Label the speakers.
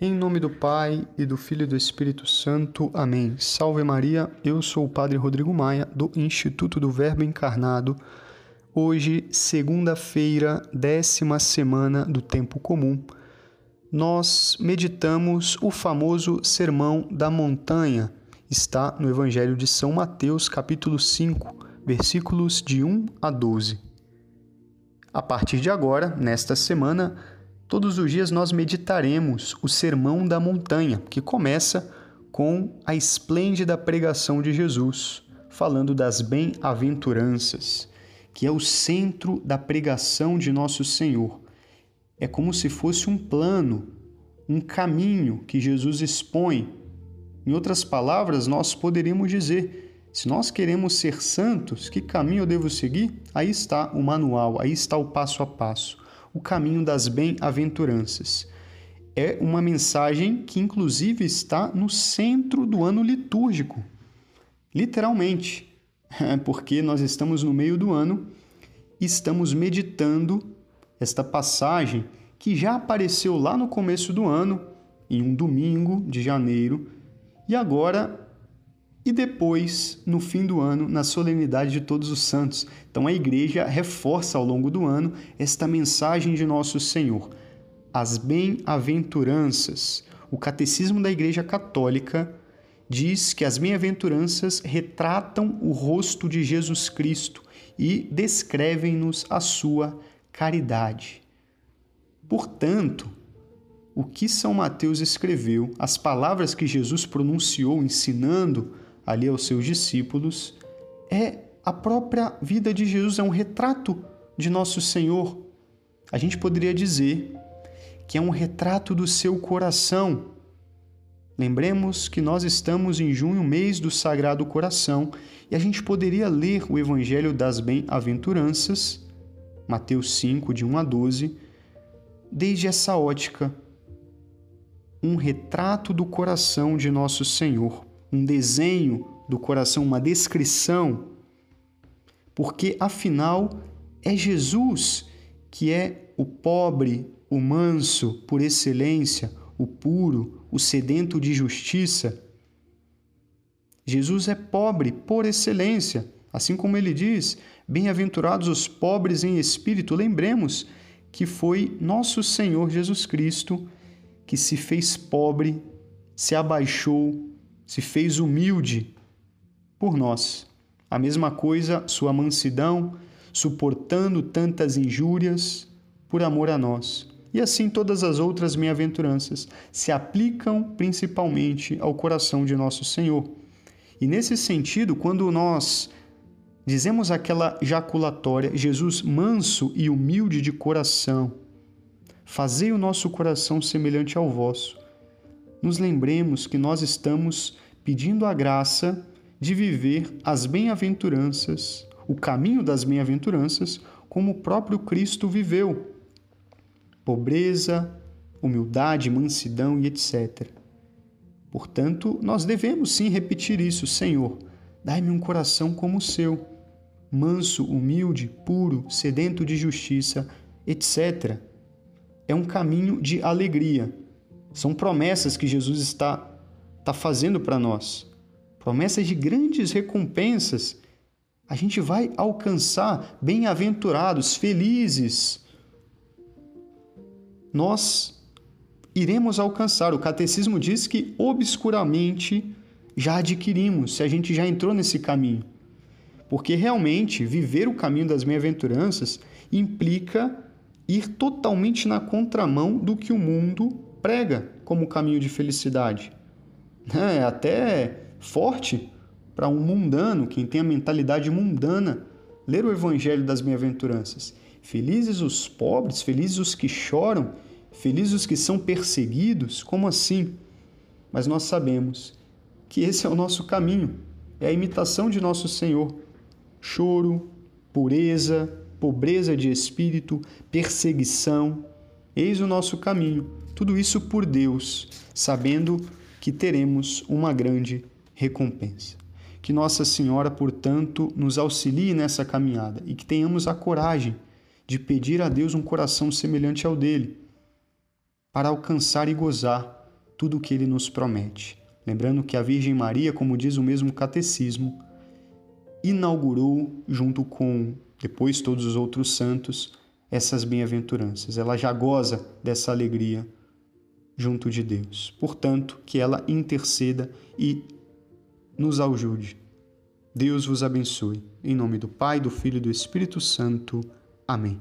Speaker 1: Em nome do Pai e do Filho e do Espírito Santo. Amém. Salve Maria, eu sou o Padre Rodrigo Maia, do Instituto do Verbo Encarnado. Hoje, segunda-feira, décima semana do Tempo Comum, nós meditamos o famoso Sermão da Montanha. Está no Evangelho de São Mateus, capítulo 5, versículos de 1 a 12. A partir de agora, nesta semana, Todos os dias nós meditaremos o Sermão da Montanha, que começa com a esplêndida pregação de Jesus, falando das bem-aventuranças, que é o centro da pregação de nosso Senhor. É como se fosse um plano, um caminho que Jesus expõe. Em outras palavras, nós poderíamos dizer: se nós queremos ser santos, que caminho eu devo seguir? Aí está o manual, aí está o passo a passo o caminho das bem-aventuranças. É uma mensagem que, inclusive, está no centro do ano litúrgico. Literalmente, porque nós estamos no meio do ano e estamos meditando esta passagem que já apareceu lá no começo do ano, em um domingo de janeiro, e agora e depois, no fim do ano, na solenidade de Todos os Santos. Então a igreja reforça ao longo do ano esta mensagem de nosso Senhor, as bem-aventuranças. O catecismo da Igreja Católica diz que as bem-aventuranças retratam o rosto de Jesus Cristo e descrevem-nos a sua caridade. Portanto, o que São Mateus escreveu, as palavras que Jesus pronunciou ensinando ali aos seus discípulos, é a própria vida de Jesus, é um retrato de nosso Senhor. A gente poderia dizer que é um retrato do seu coração. Lembremos que nós estamos em junho, mês do Sagrado Coração, e a gente poderia ler o Evangelho das Bem-aventuranças, Mateus 5, de 1 a 12, desde essa ótica. Um retrato do coração de nosso Senhor um desenho do coração, uma descrição, porque afinal é Jesus que é o pobre, o manso por excelência, o puro, o sedento de justiça. Jesus é pobre por excelência, assim como ele diz: Bem-aventurados os pobres em espírito. Lembremos que foi nosso Senhor Jesus Cristo que se fez pobre, se abaixou, se fez humilde por nós. A mesma coisa, sua mansidão, suportando tantas injúrias por amor a nós. E assim todas as outras bem-aventuranças se aplicam principalmente ao coração de nosso Senhor. E nesse sentido, quando nós dizemos aquela jaculatória, Jesus manso e humilde de coração, fazei o nosso coração semelhante ao vosso nos lembremos que nós estamos pedindo a graça de viver as bem-aventuranças, o caminho das bem-aventuranças, como o próprio Cristo viveu. Pobreza, humildade, mansidão e etc. Portanto, nós devemos sim repetir isso, Senhor, dai-me um coração como o seu, manso, humilde, puro, sedento de justiça, etc. É um caminho de alegria são promessas que Jesus está, está fazendo para nós. Promessas de grandes recompensas. A gente vai alcançar bem-aventurados, felizes. Nós iremos alcançar. O catecismo diz que obscuramente já adquirimos, se a gente já entrou nesse caminho. Porque realmente viver o caminho das bem-aventuranças implica ir totalmente na contramão do que o mundo prega como caminho de felicidade. É até forte para um mundano, quem tem a mentalidade mundana, ler o Evangelho das Bem-aventuranças. Felizes os pobres, felizes os que choram, felizes os que são perseguidos. Como assim? Mas nós sabemos que esse é o nosso caminho, é a imitação de nosso Senhor. Choro, pureza, pobreza de espírito, perseguição, eis o nosso caminho tudo isso por Deus, sabendo que teremos uma grande recompensa. Que Nossa Senhora, portanto, nos auxilie nessa caminhada e que tenhamos a coragem de pedir a Deus um coração semelhante ao dele, para alcançar e gozar tudo o que ele nos promete. Lembrando que a Virgem Maria, como diz o mesmo catecismo, inaugurou, junto com depois todos os outros santos, essas bem-aventuranças. Ela já goza dessa alegria junto de Deus. Portanto, que ela interceda e nos ajude. Deus vos abençoe. Em nome do Pai, do Filho e do Espírito Santo. Amém.